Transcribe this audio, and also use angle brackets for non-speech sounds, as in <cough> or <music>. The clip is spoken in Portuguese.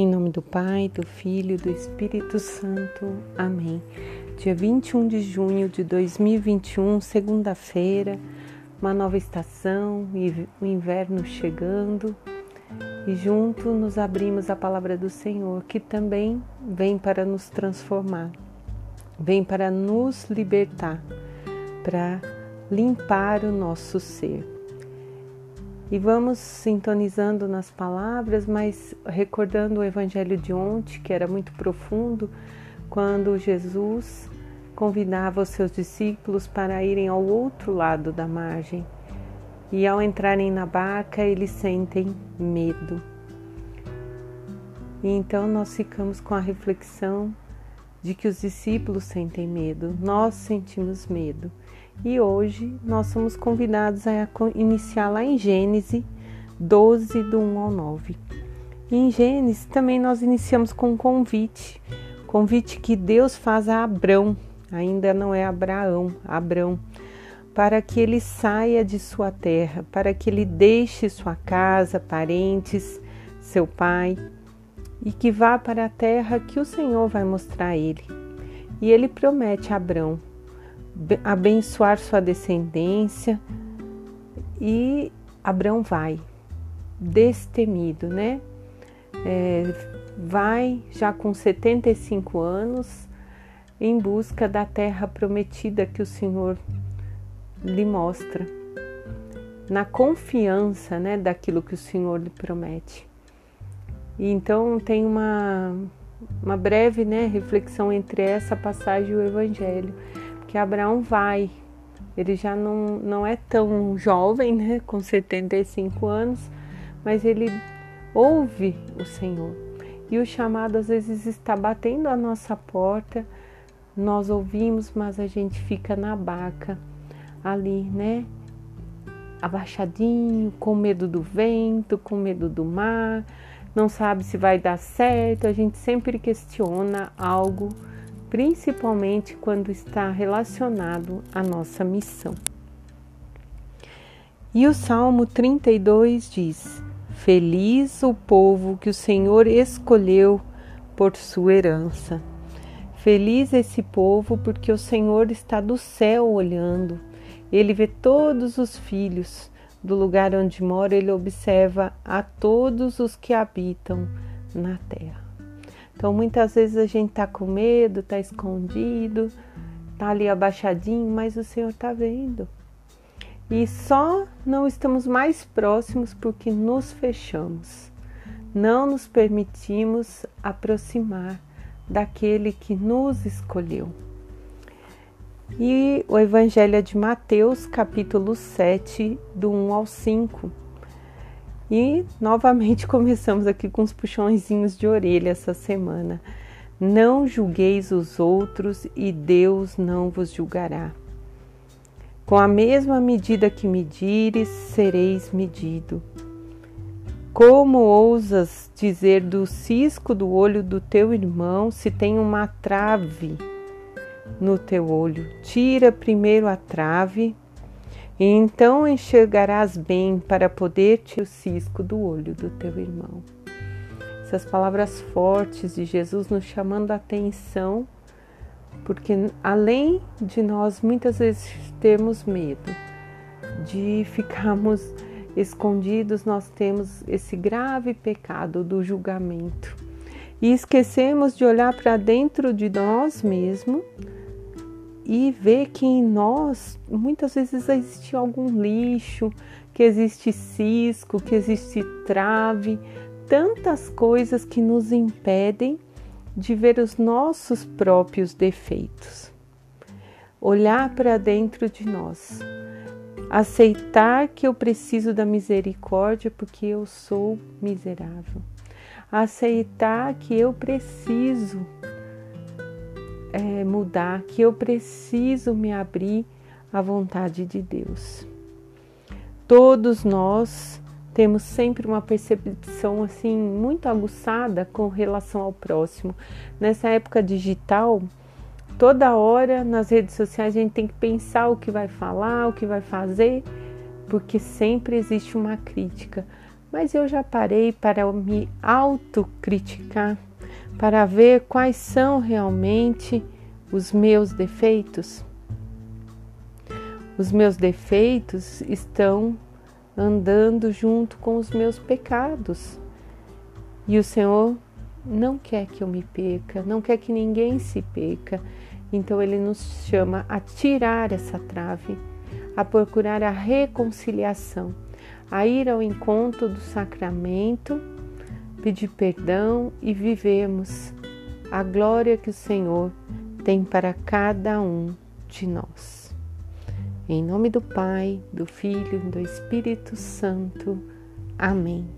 Em nome do Pai, do Filho e do Espírito Santo. Amém. Dia 21 de junho de 2021, segunda-feira, uma nova estação e o inverno chegando. E junto nos abrimos a palavra do Senhor, que também vem para nos transformar, vem para nos libertar, para limpar o nosso ser. E vamos sintonizando nas palavras, mas recordando o evangelho de ontem, que era muito profundo, quando Jesus convidava os seus discípulos para irem ao outro lado da margem. E ao entrarem na barca, eles sentem medo. E então nós ficamos com a reflexão de que os discípulos sentem medo, nós sentimos medo. E hoje nós somos convidados a iniciar lá em Gênesis 12, do 1 ao 9. E em Gênesis também nós iniciamos com um convite, convite que Deus faz a Abrão, ainda não é Abraão, Abrão, para que ele saia de sua terra, para que ele deixe sua casa, parentes, seu pai, e que vá para a terra que o Senhor vai mostrar a ele. E ele promete a Abrão abençoar sua descendência e Abraão vai, destemido, né? É, vai já com 75 anos em busca da terra prometida que o Senhor lhe mostra, na confiança, né, daquilo que o Senhor lhe promete. E então tem uma uma breve, né, reflexão entre essa passagem e o Evangelho que Abraão vai. Ele já não, não é tão jovem, né, com 75 anos, mas ele ouve o Senhor. E o chamado às vezes está batendo a nossa porta, nós ouvimos, mas a gente fica na baca ali, né? Abaixadinho, com medo do vento, com medo do mar, não sabe se vai dar certo, a gente sempre questiona algo principalmente quando está relacionado à nossa missão. E o Salmo 32 diz: Feliz o povo que o Senhor escolheu por sua herança. Feliz esse povo porque o Senhor está do céu olhando. Ele vê todos os filhos. Do lugar onde mora, ele observa a todos os que habitam na terra. Então muitas vezes a gente tá com medo, tá escondido, tá ali abaixadinho, mas o Senhor tá vendo. E só não estamos mais próximos porque nos fechamos. Não nos permitimos aproximar daquele que nos escolheu. E o Evangelho é de Mateus, capítulo 7, do 1 ao 5 e novamente <laughs> começamos aqui com os puxõezinhos de orelha essa semana. Não julgueis os outros e Deus não vos julgará. Com a mesma medida que medires, sereis medido. Como ousas dizer do cisco do olho do teu irmão se tem uma trave no teu olho? Tira primeiro a trave e então enxergarás bem para poder te o cisco do olho do teu irmão. Essas palavras fortes de Jesus nos chamando a atenção, porque além de nós muitas vezes termos medo de ficarmos escondidos, nós temos esse grave pecado do julgamento. E esquecemos de olhar para dentro de nós mesmos e ver que em nós muitas vezes existe algum lixo, que existe cisco, que existe trave, tantas coisas que nos impedem de ver os nossos próprios defeitos. Olhar para dentro de nós, aceitar que eu preciso da misericórdia porque eu sou miserável, aceitar que eu preciso é, mudar, que eu preciso me abrir à vontade de Deus. Todos nós temos sempre uma percepção assim muito aguçada com relação ao próximo. Nessa época digital, toda hora nas redes sociais a gente tem que pensar o que vai falar, o que vai fazer, porque sempre existe uma crítica. Mas eu já parei para me autocriticar, para ver quais são realmente os meus defeitos. Os meus defeitos estão andando junto com os meus pecados. E o Senhor não quer que eu me peca, não quer que ninguém se peca. Então ele nos chama a tirar essa trave, a procurar a reconciliação, a ir ao encontro do sacramento, pedir perdão e vivemos a glória que o Senhor tem para cada um de nós. Em nome do Pai, do Filho e do Espírito Santo. Amém.